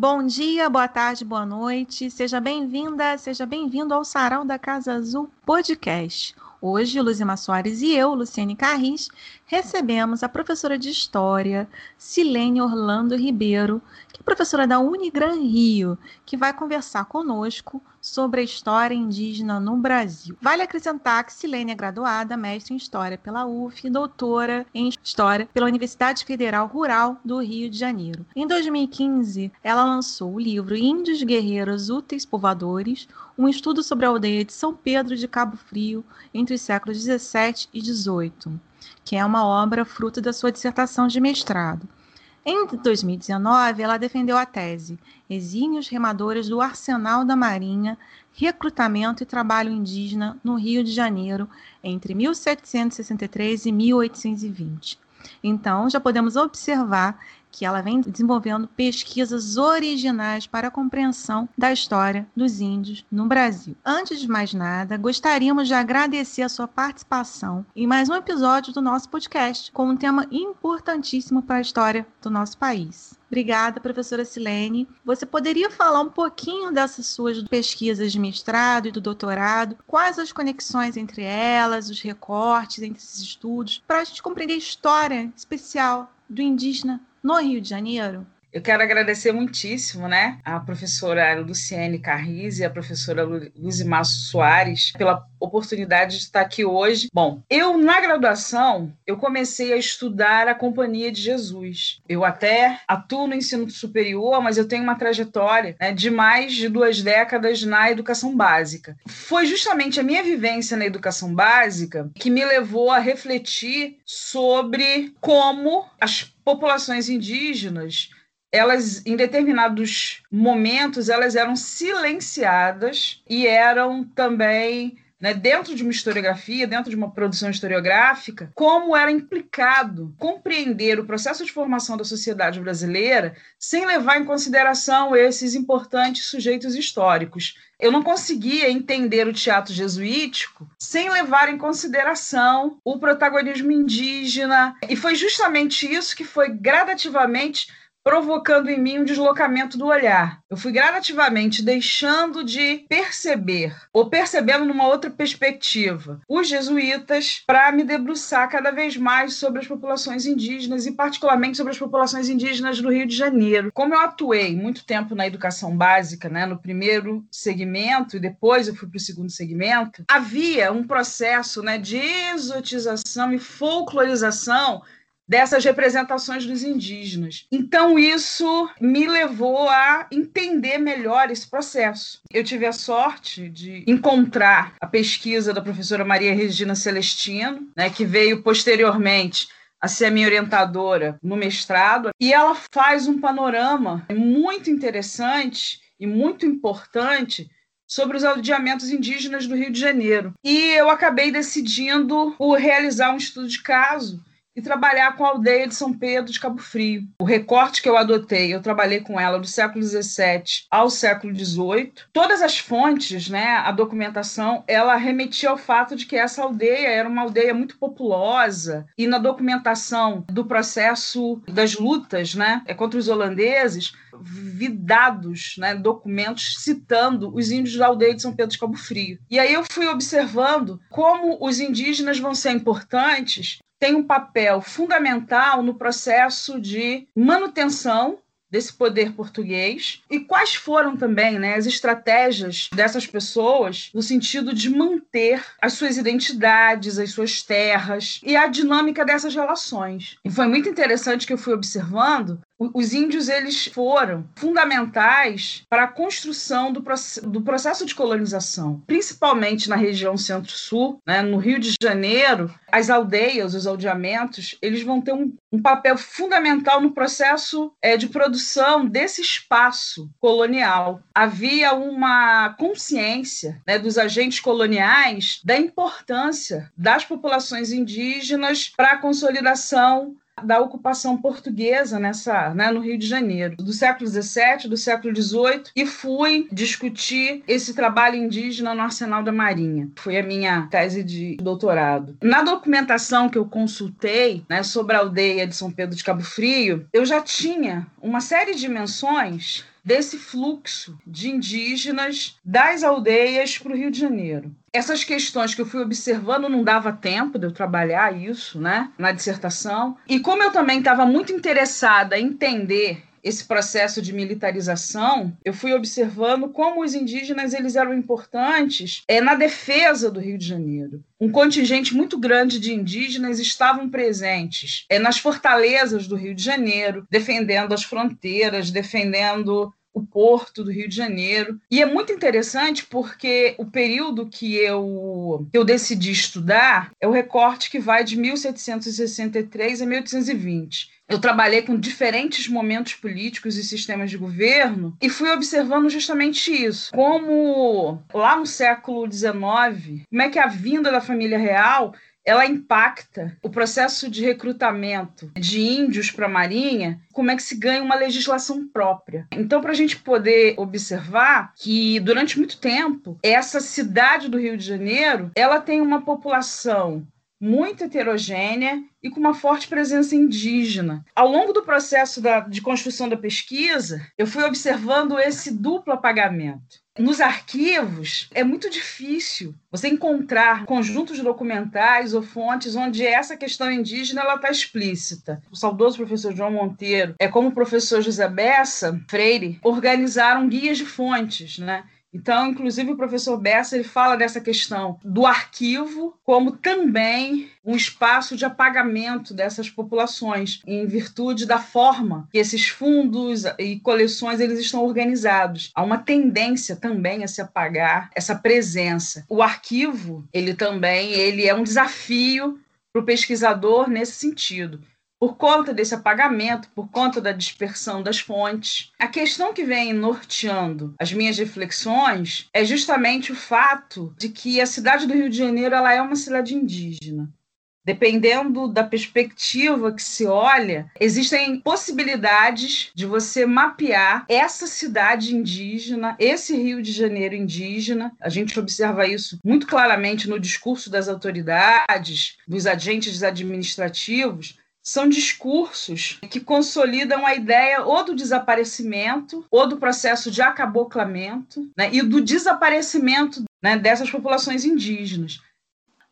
Bom dia, boa tarde, boa noite. Seja bem-vinda, seja bem-vindo ao Sarau da Casa Azul Podcast. Hoje, Luzima Soares e eu, Luciane Carris, recebemos a professora de História, Silene Orlando Ribeiro, que é professora da Unigran Rio, que vai conversar conosco sobre a história indígena no Brasil. Vale acrescentar que Silene é graduada, mestre em História pela UF e doutora em História pela Universidade Federal Rural do Rio de Janeiro. Em 2015, ela lançou o livro Índios Guerreiros Úteis Povoadores, um estudo sobre a aldeia de São Pedro de Cabo Frio entre os séculos 17 e 18, que é uma obra fruto da sua dissertação de mestrado. Em 2019, ela defendeu a tese Exímios Remadores do Arsenal da Marinha, Recrutamento e Trabalho Indígena no Rio de Janeiro entre 1763 e 1820. Então, já podemos observar que ela vem desenvolvendo pesquisas originais para a compreensão da história dos índios no Brasil. Antes de mais nada, gostaríamos de agradecer a sua participação em mais um episódio do nosso podcast, com um tema importantíssimo para a história do nosso país. Obrigada, professora Silene. Você poderia falar um pouquinho dessas suas pesquisas de mestrado e do doutorado? Quais as conexões entre elas, os recortes entre esses estudos, para a gente compreender a história especial do indígena no Rio de Janeiro? Eu quero agradecer muitíssimo, né, a professora Luciene Carriz e a professora Luzimar Soares pela oportunidade de estar aqui hoje. Bom, eu na graduação, eu comecei a estudar a Companhia de Jesus. Eu até atuo no ensino superior, mas eu tenho uma trajetória né, de mais de duas décadas na educação básica. Foi justamente a minha vivência na educação básica que me levou a refletir sobre como as populações indígenas elas em determinados momentos elas eram silenciadas e eram também né, dentro de uma historiografia, dentro de uma produção historiográfica, como era implicado compreender o processo de formação da sociedade brasileira sem levar em consideração esses importantes sujeitos históricos. Eu não conseguia entender o teatro jesuítico sem levar em consideração o protagonismo indígena, e foi justamente isso que foi gradativamente provocando em mim um deslocamento do olhar. Eu fui gradativamente deixando de perceber, ou percebendo numa outra perspectiva, os jesuítas, para me debruçar cada vez mais sobre as populações indígenas e, particularmente, sobre as populações indígenas do Rio de Janeiro. Como eu atuei muito tempo na educação básica, né, no primeiro segmento, e depois eu fui para o segundo segmento, havia um processo né, de exotização e folclorização dessas representações dos indígenas. Então, isso me levou a entender melhor esse processo. Eu tive a sorte de encontrar a pesquisa da professora Maria Regina Celestino, né, que veio posteriormente a ser a minha orientadora no mestrado, e ela faz um panorama muito interessante e muito importante sobre os aldeamentos indígenas do Rio de Janeiro. E eu acabei decidindo realizar um estudo de caso e trabalhar com a aldeia de São Pedro de Cabo Frio. O recorte que eu adotei, eu trabalhei com ela do século XVII ao século XVIII. Todas as fontes, né, a documentação, ela remetia ao fato de que essa aldeia era uma aldeia muito populosa e na documentação do processo das lutas, né, é contra os holandeses, vi dados, né, documentos citando os índios da aldeia de São Pedro de Cabo Frio. E aí eu fui observando como os indígenas vão ser importantes tem um papel fundamental no processo de manutenção desse poder português e quais foram também né, as estratégias dessas pessoas no sentido de manter as suas identidades, as suas terras e a dinâmica dessas relações. E foi muito interessante que eu fui observando os índios eles foram fundamentais para a construção do, do processo de colonização, principalmente na região centro-sul, né, no Rio de Janeiro, as aldeias, os aldeamentos, eles vão ter um, um papel fundamental no processo é, de produção desse espaço colonial. Havia uma consciência né, dos agentes coloniais da importância das populações indígenas para a consolidação da ocupação portuguesa nessa, né, no Rio de Janeiro, do século XVII, do século XVIII, e fui discutir esse trabalho indígena no Arsenal da Marinha. Foi a minha tese de doutorado. Na documentação que eu consultei né, sobre a aldeia de São Pedro de Cabo Frio, eu já tinha uma série de menções desse fluxo de indígenas das aldeias para o Rio de Janeiro. Essas questões que eu fui observando não dava tempo de eu trabalhar isso, né, na dissertação. E como eu também estava muito interessada em entender esse processo de militarização, eu fui observando como os indígenas eles eram importantes é, na defesa do Rio de Janeiro. Um contingente muito grande de indígenas estavam presentes é, nas fortalezas do Rio de Janeiro, defendendo as fronteiras, defendendo o porto do Rio de Janeiro. E é muito interessante porque o período que eu, que eu decidi estudar é o recorte que vai de 1763 a 1820. Eu trabalhei com diferentes momentos políticos e sistemas de governo e fui observando justamente isso. Como lá no século XIX, como é que a vinda da família real ela impacta o processo de recrutamento de índios para a Marinha, como é que se ganha uma legislação própria. Então, para a gente poder observar que durante muito tempo essa cidade do Rio de Janeiro ela tem uma população muito heterogênea e com uma forte presença indígena. Ao longo do processo da, de construção da pesquisa, eu fui observando esse duplo apagamento nos arquivos é muito difícil você encontrar conjuntos documentais ou fontes onde essa questão indígena está explícita. O saudoso professor João Monteiro, é como o professor José Bessa Freire, organizaram guias de fontes, né? Então, inclusive, o professor Bessa ele fala dessa questão do arquivo como também um espaço de apagamento dessas populações, em virtude da forma que esses fundos e coleções eles estão organizados. Há uma tendência também a se apagar essa presença. O arquivo, ele também ele é um desafio para o pesquisador nesse sentido por conta desse apagamento, por conta da dispersão das fontes. A questão que vem norteando as minhas reflexões é justamente o fato de que a cidade do Rio de Janeiro ela é uma cidade indígena. Dependendo da perspectiva que se olha, existem possibilidades de você mapear essa cidade indígena, esse Rio de Janeiro indígena. A gente observa isso muito claramente no discurso das autoridades, dos agentes administrativos, são discursos que consolidam a ideia ou do desaparecimento ou do processo de acaboclamento né, e do desaparecimento né, dessas populações indígenas.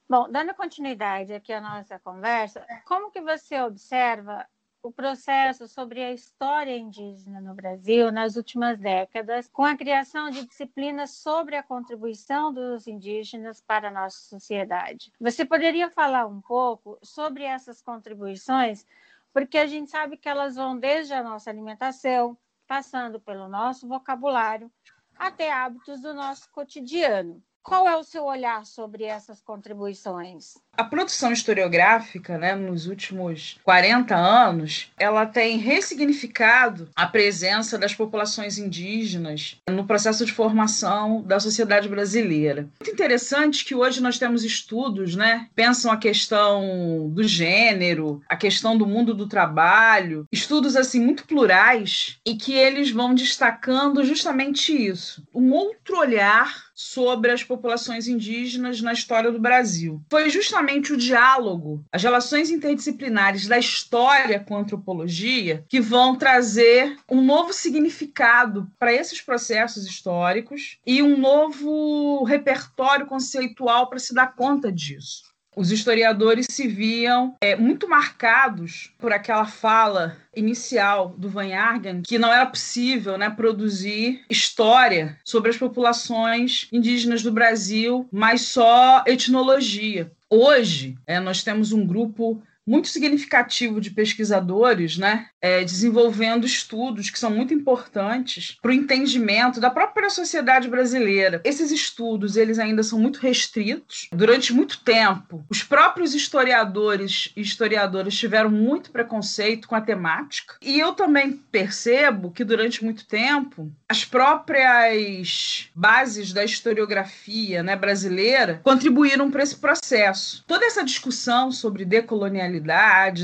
Bom, dando continuidade aqui à nossa conversa, como que você observa o processo sobre a história indígena no Brasil nas últimas décadas, com a criação de disciplinas sobre a contribuição dos indígenas para a nossa sociedade. Você poderia falar um pouco sobre essas contribuições, porque a gente sabe que elas vão desde a nossa alimentação, passando pelo nosso vocabulário, até hábitos do nosso cotidiano. Qual é o seu olhar sobre essas contribuições? A produção historiográfica, né, nos últimos 40 anos, ela tem ressignificado a presença das populações indígenas no processo de formação da sociedade brasileira. Muito interessante que hoje nós temos estudos, né, pensam a questão do gênero, a questão do mundo do trabalho, estudos assim muito plurais e que eles vão destacando justamente isso, um outro olhar sobre as populações indígenas na história do Brasil. Foi justamente o diálogo, as relações interdisciplinares da história com a antropologia que vão trazer um novo significado para esses processos históricos e um novo repertório conceitual para se dar conta disso os historiadores se viam é, muito marcados por aquela fala inicial do Van Argen que não era possível né, produzir história sobre as populações indígenas do Brasil, mas só etnologia. Hoje, é, nós temos um grupo muito significativo de pesquisadores, né, é, desenvolvendo estudos que são muito importantes para o entendimento da própria sociedade brasileira. Esses estudos eles ainda são muito restritos. Durante muito tempo, os próprios historiadores e historiadoras tiveram muito preconceito com a temática. E eu também percebo que durante muito tempo as próprias bases da historiografia né, brasileira contribuíram para esse processo. Toda essa discussão sobre decolonialidade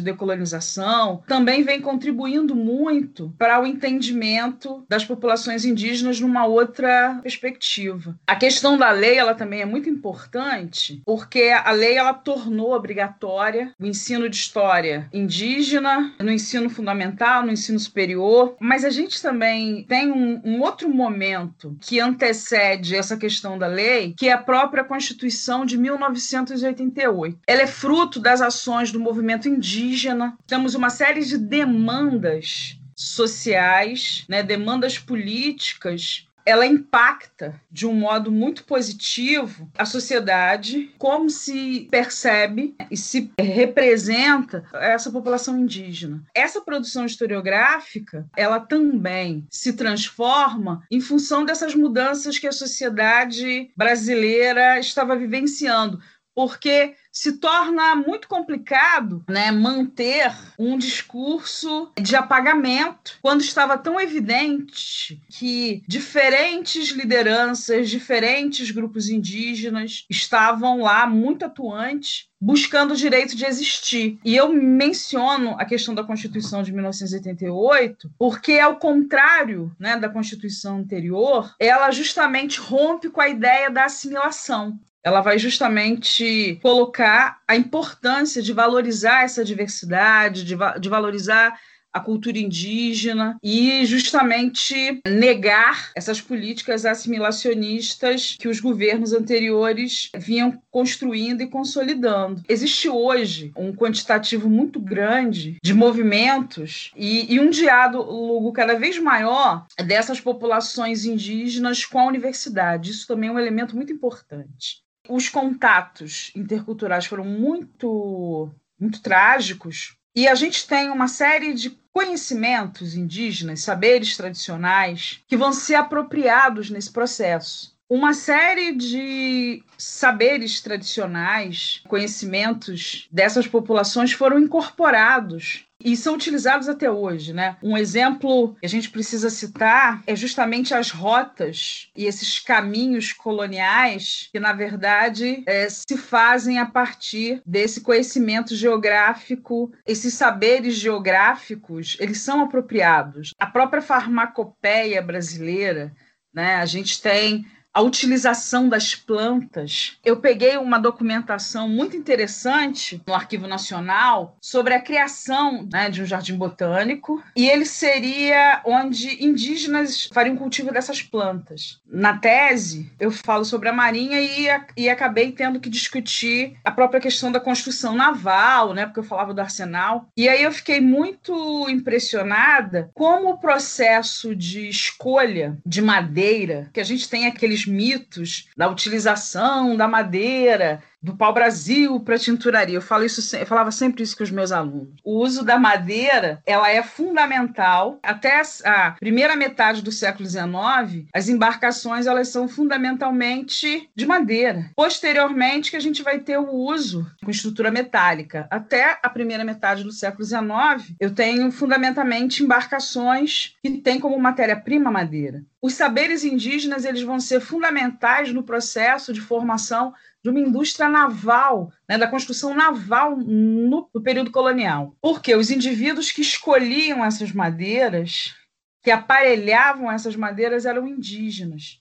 decolonização, também vem contribuindo muito para o entendimento das populações indígenas numa outra perspectiva. A questão da lei, ela também é muito importante, porque a lei ela tornou obrigatória o ensino de história indígena no ensino fundamental, no ensino superior, mas a gente também tem um, um outro momento que antecede essa questão da lei, que é a própria Constituição de 1988. Ela é fruto das ações do movimento indígena. Temos uma série de demandas sociais, né, demandas políticas ela impacta de um modo muito positivo a sociedade, como se percebe e se representa essa população indígena. Essa produção historiográfica, ela também se transforma em função dessas mudanças que a sociedade brasileira estava vivenciando, porque se torna muito complicado né, manter um discurso de apagamento quando estava tão evidente que diferentes lideranças, diferentes grupos indígenas estavam lá muito atuantes buscando o direito de existir. E eu menciono a questão da Constituição de 1988, porque ao contrário, né, da Constituição anterior, ela justamente rompe com a ideia da assimilação ela vai justamente colocar a importância de valorizar essa diversidade, de, va de valorizar a cultura indígena e justamente negar essas políticas assimilacionistas que os governos anteriores vinham construindo e consolidando. Existe hoje um quantitativo muito grande de movimentos e, e um diálogo cada vez maior dessas populações indígenas com a universidade. Isso também é um elemento muito importante os contatos interculturais foram muito, muito trágicos. E a gente tem uma série de conhecimentos indígenas, saberes tradicionais, que vão ser apropriados nesse processo. Uma série de saberes tradicionais, conhecimentos dessas populações foram incorporados e são utilizados até hoje, né? Um exemplo que a gente precisa citar é justamente as rotas e esses caminhos coloniais que, na verdade, é, se fazem a partir desse conhecimento geográfico, esses saberes geográficos, eles são apropriados. A própria farmacopeia brasileira, né? A gente tem a utilização das plantas. Eu peguei uma documentação muito interessante no Arquivo Nacional sobre a criação né, de um jardim botânico e ele seria onde indígenas fariam cultivo dessas plantas. Na tese, eu falo sobre a marinha e, e acabei tendo que discutir a própria questão da construção naval, né, porque eu falava do arsenal. E aí eu fiquei muito impressionada como o processo de escolha de madeira, que a gente tem aqueles mitos da utilização da madeira do pau-brasil para tinturaria. Eu falo isso, eu falava sempre isso com os meus alunos. O uso da madeira, ela é fundamental. Até a primeira metade do século XIX, as embarcações elas são fundamentalmente de madeira. Posteriormente, que a gente vai ter o uso com estrutura metálica. Até a primeira metade do século XIX, eu tenho fundamentalmente embarcações que têm como matéria-prima madeira. Os saberes indígenas eles vão ser fundamentais no processo de formação de uma indústria naval, né, da construção naval no, no período colonial. Porque os indivíduos que escolhiam essas madeiras, que aparelhavam essas madeiras, eram indígenas.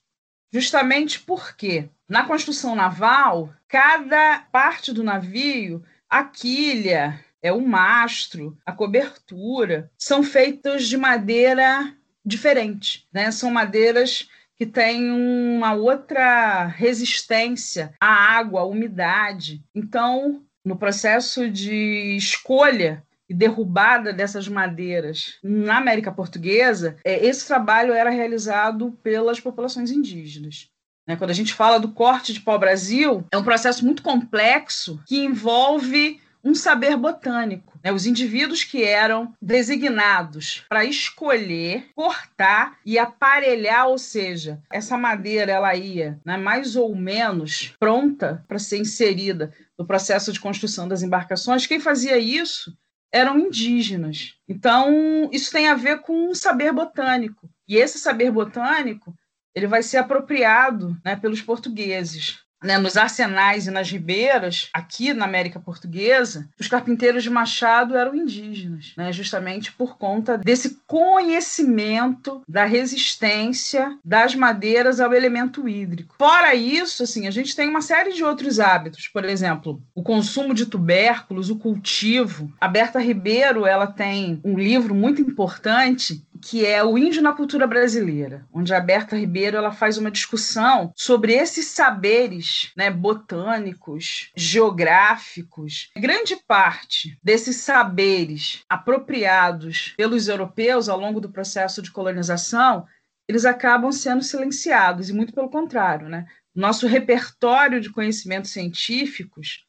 Justamente porque na construção naval, cada parte do navio, a quilha, é o mastro, a cobertura, são feitos de madeira diferente, né? São madeiras que tem uma outra resistência à água, à umidade. Então, no processo de escolha e derrubada dessas madeiras na América Portuguesa, é, esse trabalho era realizado pelas populações indígenas. Né? Quando a gente fala do corte de pau-brasil, é um processo muito complexo que envolve um saber botânico. Né? Os indivíduos que eram designados para escolher, cortar e aparelhar, ou seja, essa madeira ela ia né, mais ou menos pronta para ser inserida no processo de construção das embarcações. Quem fazia isso eram indígenas. Então, isso tem a ver com um saber botânico. E esse saber botânico ele vai ser apropriado né, pelos portugueses né, nos arsenais e nas ribeiras, aqui na América Portuguesa, os carpinteiros de Machado eram indígenas, né, justamente por conta desse conhecimento da resistência das madeiras ao elemento hídrico. Fora isso, assim, a gente tem uma série de outros hábitos, por exemplo, o consumo de tubérculos, o cultivo. A Berta Ribeiro, ela tem um livro muito importante que é o Índio na Cultura Brasileira, onde a Berta Ribeiro ela faz uma discussão sobre esses saberes né, botânicos, geográficos. Grande parte desses saberes apropriados pelos europeus ao longo do processo de colonização, eles acabam sendo silenciados, e muito pelo contrário. Né? Nosso repertório de conhecimentos científicos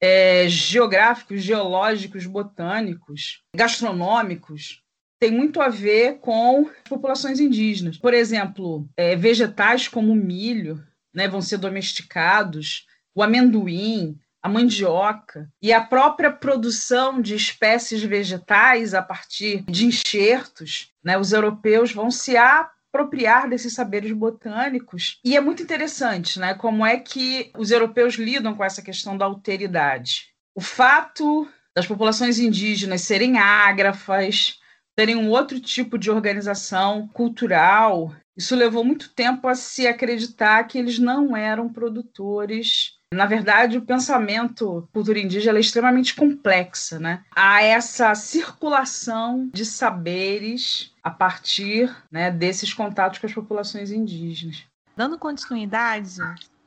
é, geográficos, geológicos, botânicos, gastronômicos, tem muito a ver com populações indígenas. Por exemplo, é, vegetais como o milho né, vão ser domesticados, o amendoim, a mandioca e a própria produção de espécies vegetais a partir de enxertos. Né, os europeus vão se apropriar desses saberes botânicos. E é muito interessante né, como é que os europeus lidam com essa questão da alteridade. O fato das populações indígenas serem ágrafas, terem um outro tipo de organização cultural. Isso levou muito tempo a se acreditar que eles não eram produtores. Na verdade, o pensamento cultura indígena é extremamente complexa, né? Há essa circulação de saberes a partir né, desses contatos com as populações indígenas. Dando continuidade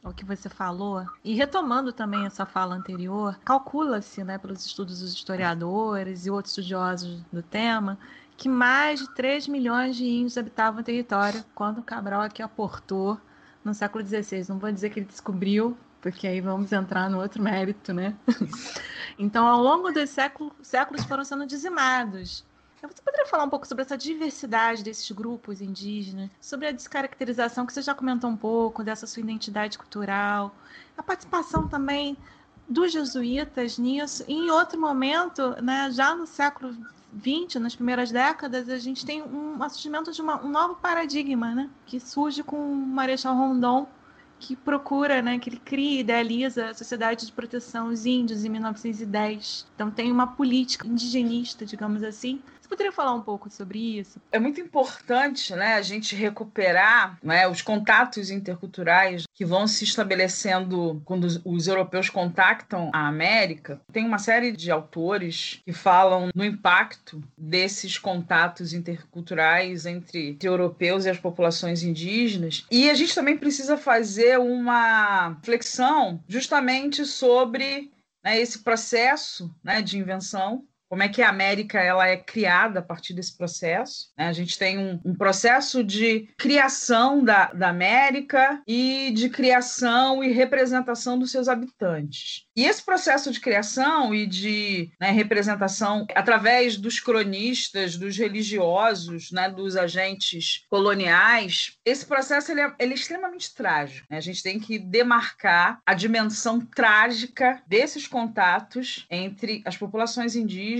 ao que você falou, e retomando também essa fala anterior, calcula-se, né, pelos estudos dos historiadores e outros estudiosos do tema, que mais de 3 milhões de índios habitavam o território quando Cabral aqui aportou no século XVI. Não vou dizer que ele descobriu, porque aí vamos entrar no outro mérito, né? então, ao longo dos séculos, séculos foram sendo dizimados. Você poderia falar um pouco sobre essa diversidade desses grupos indígenas, sobre a descaracterização que você já comentou um pouco, dessa sua identidade cultural, a participação também dos jesuítas nisso, e em outro momento, né, já no século 20, nas primeiras décadas, a gente tem um surgimento de uma, um novo paradigma, né? Que surge com o Marechal Rondon, que procura, né, que ele cria e idealiza a Sociedade de Proteção aos Índios em 1910. Então tem uma política indigenista, digamos assim, poderia falar um pouco sobre isso? É muito importante né, a gente recuperar né, os contatos interculturais que vão se estabelecendo quando os, europeus contactam a América. Tem uma série de autores que falam no impacto desses contatos interculturais entre europeus e as populações indígenas. E a gente também precisa fazer uma flexão justamente sobre né, esse processo né, de invenção como é que a América ela é criada a partir desse processo. Né? A gente tem um, um, processo de criação da, da América e de criação e representação dos seus habitantes. E esse processo de criação e de né, representação através dos cronistas, dos religiosos, né, dos agentes coloniais, esse processo ele é, ele é extremamente trágico. Né? A gente tem que demarcar a dimensão trágica desses contatos entre as populações indígenas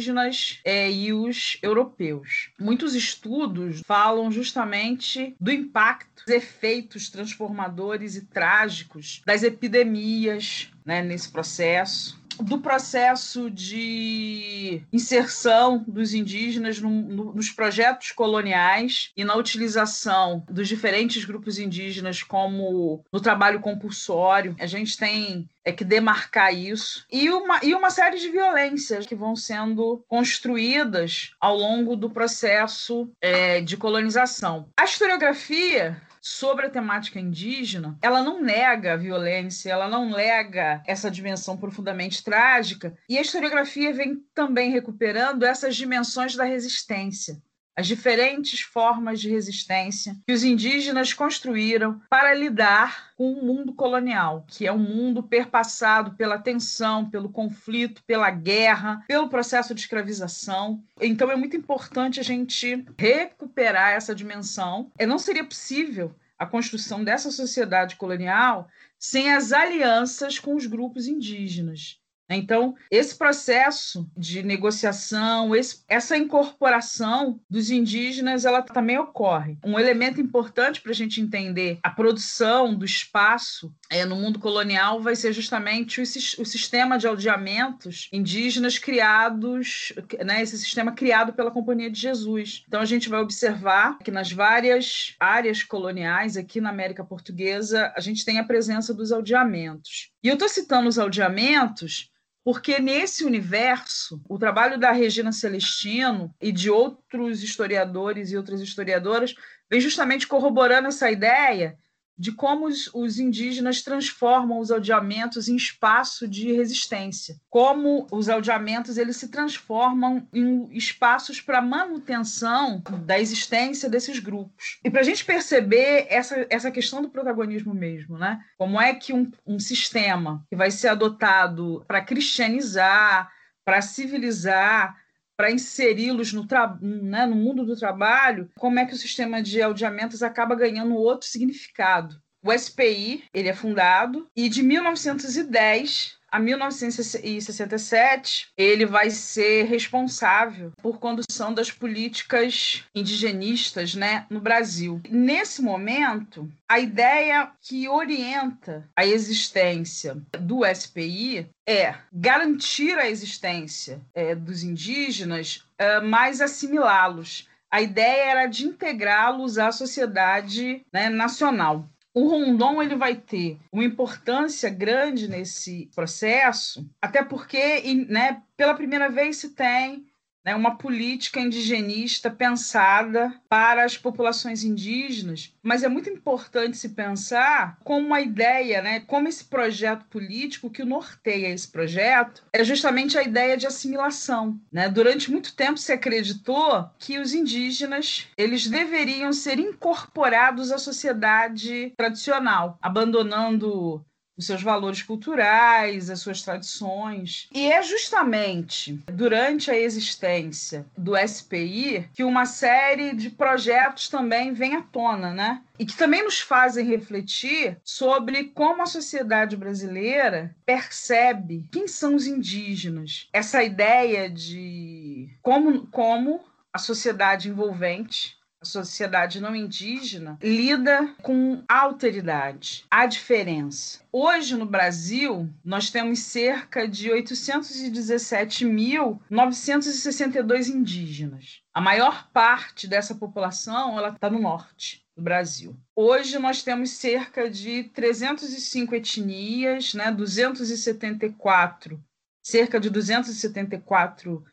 é, e os europeus. Muitos estudos falam justamente do impacto, dos efeitos transformadores e trágicos das epidemias, né, nesse processo do processo de inserção dos indígenas no, no, nos projetos coloniais e na utilização dos diferentes grupos indígenas como no trabalho compulsório. A gente tem é que demarcar isso e uma, e uma série de violências que vão sendo construídas ao longo do processo é, de colonização. A historiografia sobre a temática indígena, ela não nega a violência, ela não nega essa dimensão profundamente trágica, e a historiografia vem também recuperando essas dimensões da resistência as diferentes formas de resistência que os indígenas construíram para lidar com o mundo colonial, que é um mundo perpassado pela tensão, pelo conflito, pela guerra, pelo processo de escravização. Então é muito importante a gente recuperar essa dimensão. E não seria possível a construção dessa sociedade colonial sem as alianças com os grupos indígenas. Então, esse processo de negociação, esse, essa incorporação dos indígenas, ela também ocorre. Um elemento importante para a gente entender a produção do espaço é, no mundo colonial vai ser justamente o, o sistema de aldeamentos indígenas criados, né, esse sistema criado pela Companhia de Jesus. Então, a gente vai observar que nas várias áreas coloniais aqui na América Portuguesa, a gente tem a presença dos aldeamentos. E eu estou citando os aldeamentos porque nesse universo, o trabalho da Regina Celestino e de outros historiadores e outras historiadoras vem justamente corroborando essa ideia de como os, os, indígenas transformam os aldeamentos em espaço de resistência, como os aldeamentos eles se transformam em espaços para manutenção da existência desses grupos. E para a gente perceber essa, essa questão do protagonismo mesmo, né? Como é que um, um sistema que vai ser adotado para cristianizar, para civilizar, para inseri-los no, né, no mundo do trabalho, como é que o sistema de aldeamentos acaba ganhando outro significado. O SPI ele é fundado e de 1910 a 1967, ele vai ser responsável por condução das políticas indigenistas né, no Brasil. Nesse momento, a ideia que orienta a existência do SPI é garantir a existência é, dos indígenas, é, mas assimilá-los. A ideia era de integrá-los à sociedade né, nacional. O Rondon ele vai ter uma importância grande nesse processo, até porque, né, pela primeira vez se tem né, uma política indigenista pensada para as populações indígenas, mas é muito importante se pensar como uma ideia, né, como esse projeto político que norteia esse projeto é justamente a ideia de assimilação. Né? Durante muito tempo se acreditou que os indígenas eles deveriam ser incorporados à sociedade tradicional, abandonando os seus valores culturais, as suas tradições. E é justamente durante a existência do SPI que uma série de projetos também vem à tona, né? E que também nos fazem refletir sobre como a sociedade brasileira percebe quem são os indígenas. Essa ideia de como, como a sociedade envolvente sociedade não indígena lida com alteridade, a diferença. Hoje no Brasil, nós temos cerca de 817.962 indígenas. A maior parte dessa população está no norte do Brasil. Hoje nós temos cerca de 305 etnias, né, 274, cerca de 274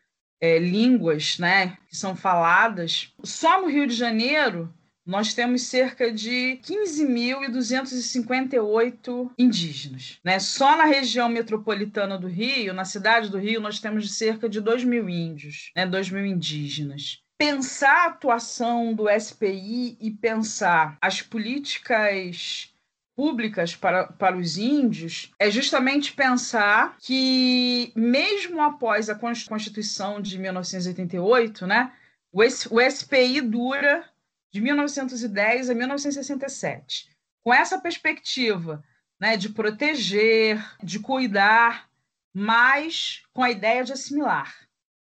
é, línguas né, que são faladas. Só no Rio de Janeiro, nós temos cerca de 15.258 indígenas. Né? Só na região metropolitana do Rio, na cidade do Rio, nós temos cerca de 2 mil índios, né? 2 mil indígenas. Pensar a atuação do SPI e pensar as políticas públicas para, para os índios é justamente pensar que, mesmo após a Constituição de 1988, né, o, o SPI dura de 1910 a 1967. Com essa perspectiva né, de proteger, de cuidar, mas com a ideia de assimilar.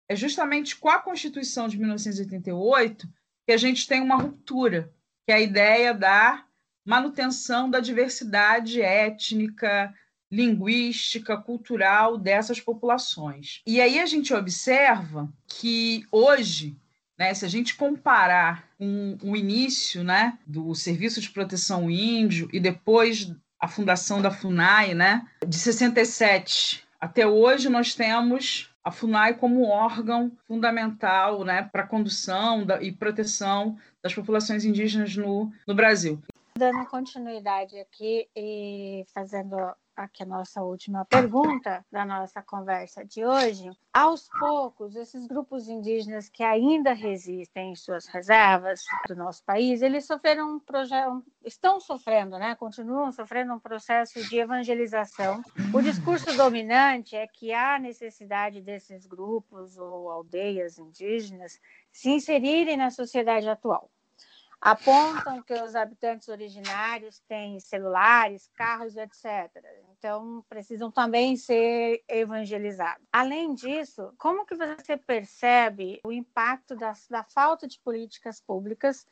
É justamente com a Constituição de 1988 que a gente tem uma ruptura, que é a ideia da manutenção da diversidade étnica, linguística, cultural dessas populações. E aí a gente observa que hoje, né, se a gente comparar com o início né, do Serviço de Proteção Índio e depois a fundação da FUNAI, né, de 67 até hoje, nós temos a FUNAI como órgão fundamental né, para a condução da, e proteção das populações indígenas no, no Brasil. Dando continuidade aqui e fazendo aqui a nossa última pergunta da nossa conversa de hoje, aos poucos, esses grupos indígenas que ainda resistem em suas reservas do nosso país, eles sofreram um projeto, estão sofrendo, né? Continuam sofrendo um processo de evangelização. O discurso dominante é que há necessidade desses grupos ou aldeias indígenas se inserirem na sociedade atual apontam que os habitantes originários têm celulares, carros, etc. Então, precisam também ser evangelizados. Além disso, como que você percebe o impacto da, da falta de políticas públicas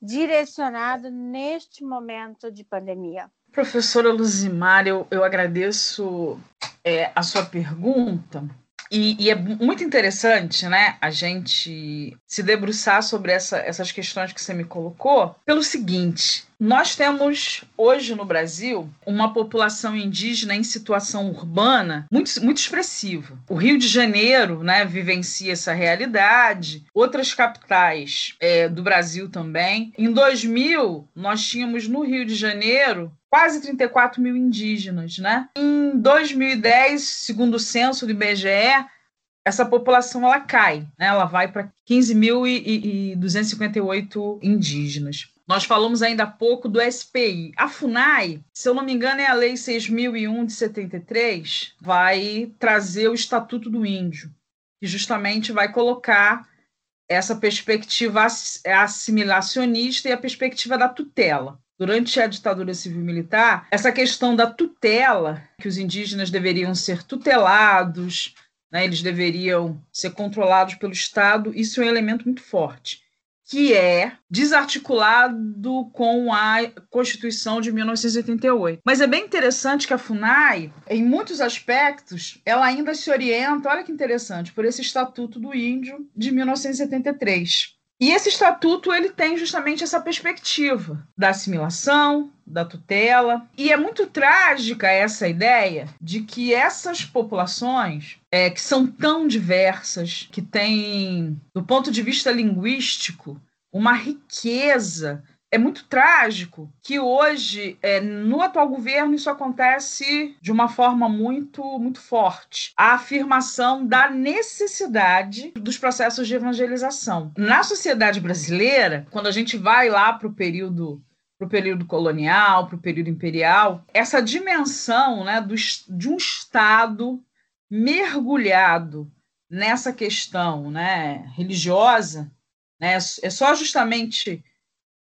direcionado neste momento de pandemia? Professora Luzimar, eu, eu agradeço é, a sua pergunta. E, e, é muito interessante, né, a gente se debruçar sobre essa, essas questões que você me colocou, pelo seguinte: nós temos hoje no Brasil uma população indígena em situação urbana muito, muito expressiva. O Rio de Janeiro né, vivencia essa realidade, outras capitais é, do Brasil também. Em 2000, nós tínhamos no Rio de Janeiro quase 34 mil indígenas. Né? Em 2010, segundo o censo do IBGE, essa população ela cai, né? ela vai para 15.258 indígenas. Nós falamos ainda há pouco do SPI. A FUNAI, se eu não me engano, é a Lei 6.001 de 73, vai trazer o Estatuto do Índio, que justamente vai colocar essa perspectiva assimilacionista e a perspectiva da tutela. Durante a ditadura civil-militar, essa questão da tutela, que os indígenas deveriam ser tutelados, né, eles deveriam ser controlados pelo Estado, isso é um elemento muito forte que é desarticulado com a Constituição de 1988. Mas é bem interessante que a FUNAI, em muitos aspectos, ela ainda se orienta, olha que interessante, por esse Estatuto do Índio de 1973. E esse estatuto ele tem justamente essa perspectiva da assimilação, da tutela. E é muito trágica essa ideia de que essas populações, é, que são tão diversas, que têm, do ponto de vista linguístico, uma riqueza é muito trágico que hoje, é, no atual governo, isso acontece de uma forma muito, muito forte. A afirmação da necessidade dos processos de evangelização. Na sociedade brasileira, quando a gente vai lá para o período para o período colonial, para o período imperial, essa dimensão né, do, de um Estado mergulhado nessa questão né, religiosa, né, é só justamente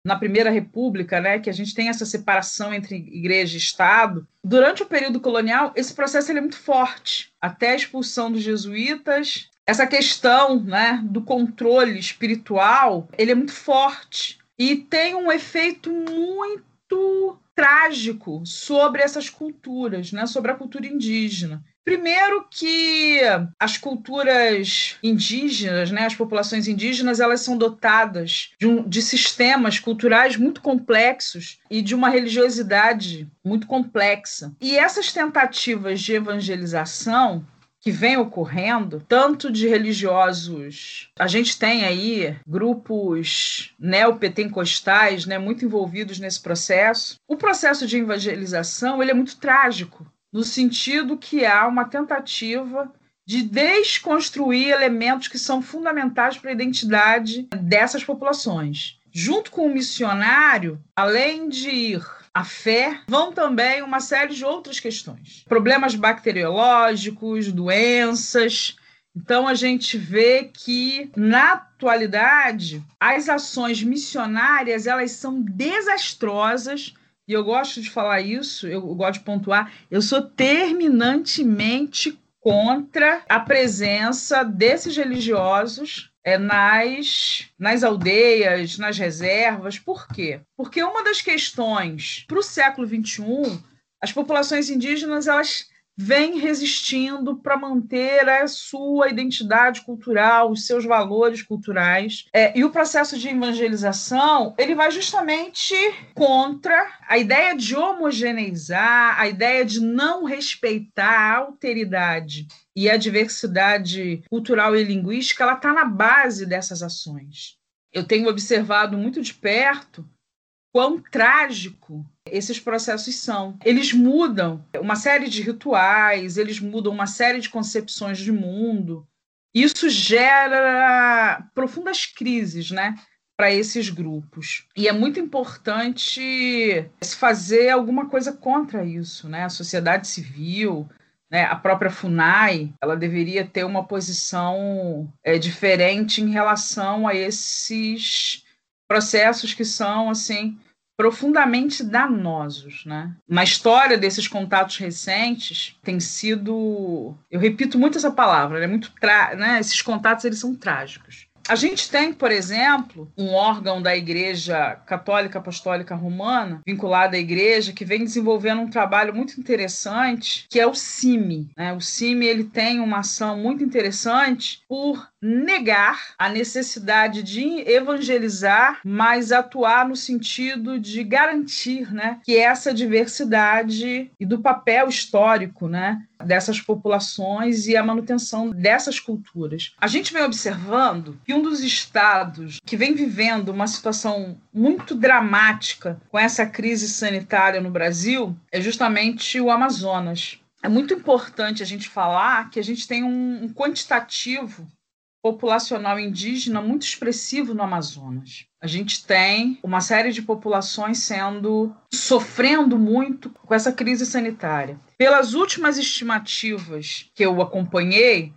na Primeira República, né, que a gente tem essa separação entre igreja e Estado. Durante o período colonial, esse processo é muito forte, até a expulsão dos jesuítas. Essa questão né, do controle espiritual, ele é muito forte e tem um efeito muito trágico sobre essas culturas, né, sobre a cultura indígena. Primeiro que as culturas indígenas, né, as populações indígenas, elas são dotadas de, um, de sistemas culturais muito complexos e de uma religiosidade muito complexa. E essas tentativas de evangelização que vem ocorrendo, tanto de religiosos. A gente tem aí grupos neopentecostais né, muito envolvidos nesse processo. O processo de evangelização ele é muito trágico, no sentido que há uma tentativa de desconstruir elementos que são fundamentais para a identidade dessas populações. Junto com o missionário, além de ir a fé, vão também uma série de outras questões. Problemas bacteriológicos, doenças. Então a gente vê que na atualidade as ações missionárias elas são desastrosas e eu gosto de falar isso, eu gosto de pontuar, eu sou terminantemente contra a presença desses religiosos é, nas, nas aldeias, nas reservas. Por quê? Porque uma das questões para o século XXI, as populações indígenas elas vem resistindo para manter a sua identidade cultural, os seus valores culturais. É, e o processo de evangelização ele vai justamente contra a ideia de homogeneizar, a ideia de não respeitar a alteridade e a diversidade cultural e linguística, ela está na base dessas ações. Eu tenho observado muito de perto quão trágico esses processos são. Eles mudam uma série de rituais, eles mudam uma série de concepções de mundo. Isso gera profundas crises, né? Para esses grupos. E é muito importante se fazer alguma coisa contra isso, né? A sociedade civil, né, a própria FUNAI, ela deveria ter uma posição é, diferente em relação a esses processos que são assim profundamente danosos, né? Na história desses contatos recentes tem sido, eu repito muito essa palavra, é muito, né? Esses contatos eles são trágicos. A gente tem, por exemplo, um órgão da Igreja Católica Apostólica Romana, vinculado à Igreja, que vem desenvolvendo um trabalho muito interessante, que é o CIMI. Né? O CIMI ele tem uma ação muito interessante por negar a necessidade de evangelizar, mas atuar no sentido de garantir né, que essa diversidade e do papel histórico né, dessas populações e a manutenção dessas culturas. A gente vem observando que um dos estados que vem vivendo uma situação muito dramática com essa crise sanitária no Brasil é justamente o Amazonas. É muito importante a gente falar que a gente tem um quantitativo populacional indígena muito expressivo no Amazonas. A gente tem uma série de populações sendo sofrendo muito com essa crise sanitária. Pelas últimas estimativas que eu acompanhei,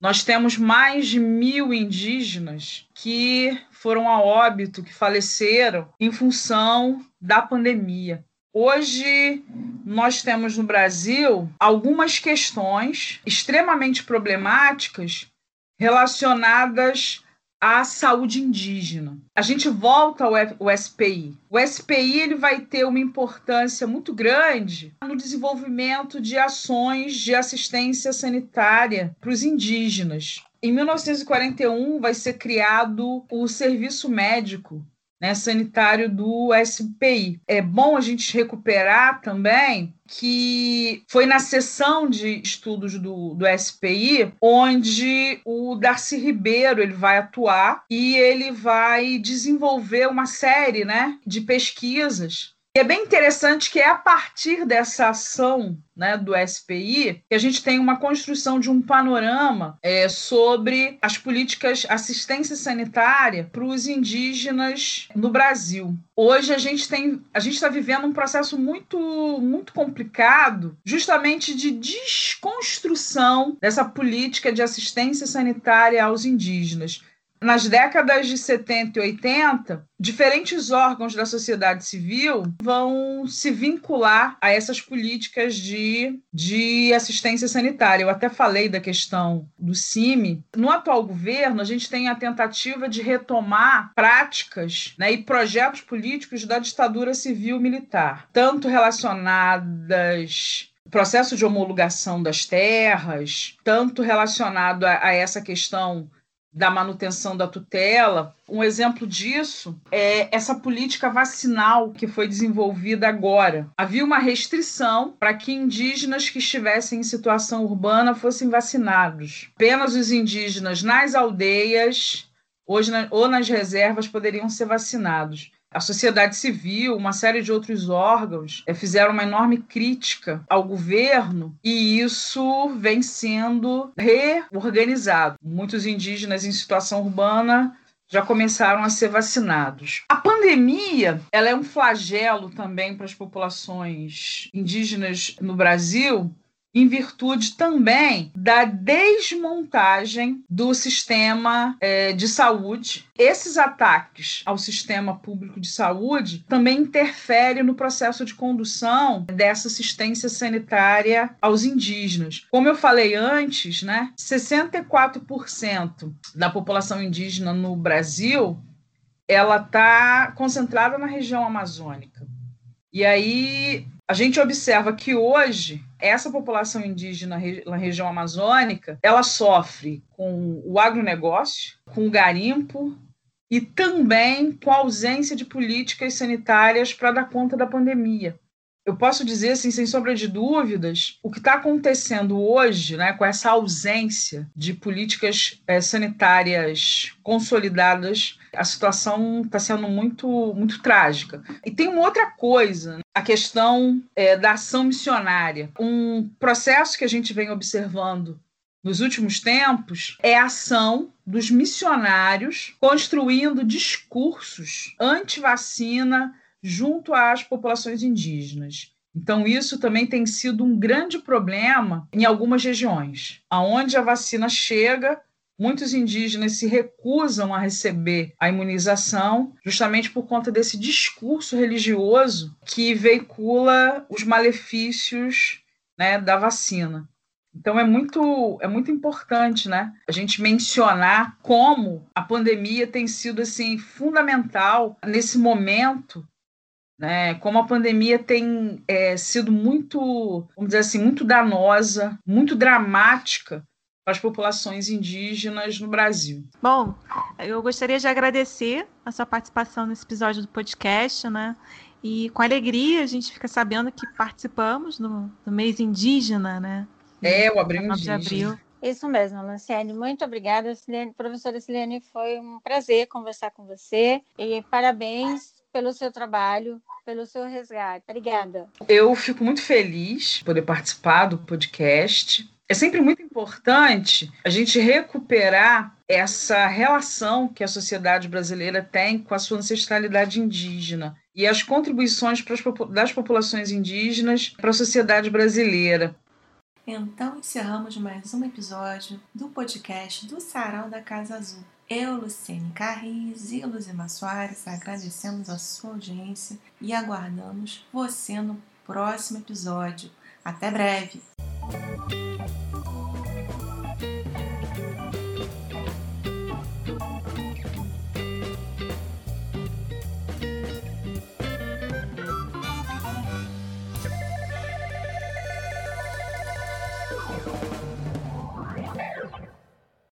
nós temos mais de mil indígenas que foram a óbito, que faleceram em função da pandemia. Hoje, nós temos no Brasil algumas questões extremamente problemáticas relacionadas à saúde indígena. A gente volta ao SPI. O SPI ele vai ter uma importância muito grande no desenvolvimento de ações de assistência sanitária para os indígenas. Em 1941 vai ser criado o Serviço Médico né, sanitário do SPI. É bom a gente recuperar também que foi na sessão de estudos do, do SPI onde o Darcy Ribeiro ele vai atuar e ele vai desenvolver uma série né, de pesquisas e é bem interessante que é a partir dessa ação né, do SPI que a gente tem uma construção de um panorama é, sobre as políticas assistência sanitária para os indígenas no Brasil. Hoje a gente tem, a gente está vivendo um processo muito, muito complicado, justamente de desconstrução dessa política de assistência sanitária aos indígenas nas décadas de 70 e 80, diferentes órgãos da sociedade civil vão se vincular a essas políticas de, de assistência sanitária. Eu até falei da questão do CIMI. No atual governo, a gente tem a tentativa de retomar práticas né, e projetos políticos da ditadura civil-militar, tanto relacionadas processo de homologação das terras, tanto relacionado a, a essa questão da manutenção da tutela. Um exemplo disso é essa política vacinal que foi desenvolvida agora. Havia uma restrição para que indígenas que estivessem em situação urbana fossem vacinados. Apenas os indígenas nas aldeias ou nas reservas poderiam ser vacinados a sociedade civil, uma série de outros órgãos é, fizeram uma enorme crítica ao governo e isso vem sendo reorganizado. Muitos indígenas em situação urbana já começaram a ser vacinados. A pandemia, ela é um flagelo também para as populações indígenas no Brasil, em virtude também da desmontagem do sistema é, de saúde. Esses ataques ao sistema público de saúde também interferem no processo de condução dessa assistência sanitária aos indígenas. Como eu falei antes, né, 64% da população indígena no Brasil ela está concentrada na região amazônica. E aí a gente observa que hoje essa população indígena na região amazônica, ela sofre com o agronegócio, com o garimpo e também com a ausência de políticas sanitárias para dar conta da pandemia eu posso dizer, assim, sem sombra de dúvidas, o que está acontecendo hoje, né, com essa ausência de políticas é, sanitárias consolidadas, a situação está sendo muito, muito trágica. E tem uma outra coisa, a questão é, da ação missionária. Um processo que a gente vem observando nos últimos tempos é a ação dos missionários construindo discursos anti-vacina, junto às populações indígenas. Então, isso também tem sido um grande problema em algumas regiões, aonde a vacina chega, muitos indígenas se recusam a receber a imunização, justamente por conta desse discurso religioso que veicula os malefícios né, da vacina. Então é muito, é muito importante, né, a gente mencionar como a pandemia tem sido assim fundamental nesse momento, né, como a pandemia tem é, sido muito, vamos dizer assim, muito danosa, muito dramática para as populações indígenas no Brasil. Bom, eu gostaria de agradecer a sua participação nesse episódio do podcast, né? E com alegria a gente fica sabendo que participamos do, do mês indígena, né? É, o Abril Indígena. De abril. Isso mesmo, Luciane. Muito obrigada, Silene. Professora Silene, foi um prazer conversar com você e parabéns pelo seu trabalho, pelo seu resgate. Obrigada. Eu fico muito feliz de poder participar do podcast. É sempre muito importante a gente recuperar essa relação que a sociedade brasileira tem com a sua ancestralidade indígena e as contribuições das populações indígenas para a sociedade brasileira. Então encerramos mais um episódio do podcast do Sarau da Casa Azul. Eu, Luciene Carris e Luzima Soares agradecemos a sua audiência e aguardamos você no próximo episódio. Até breve!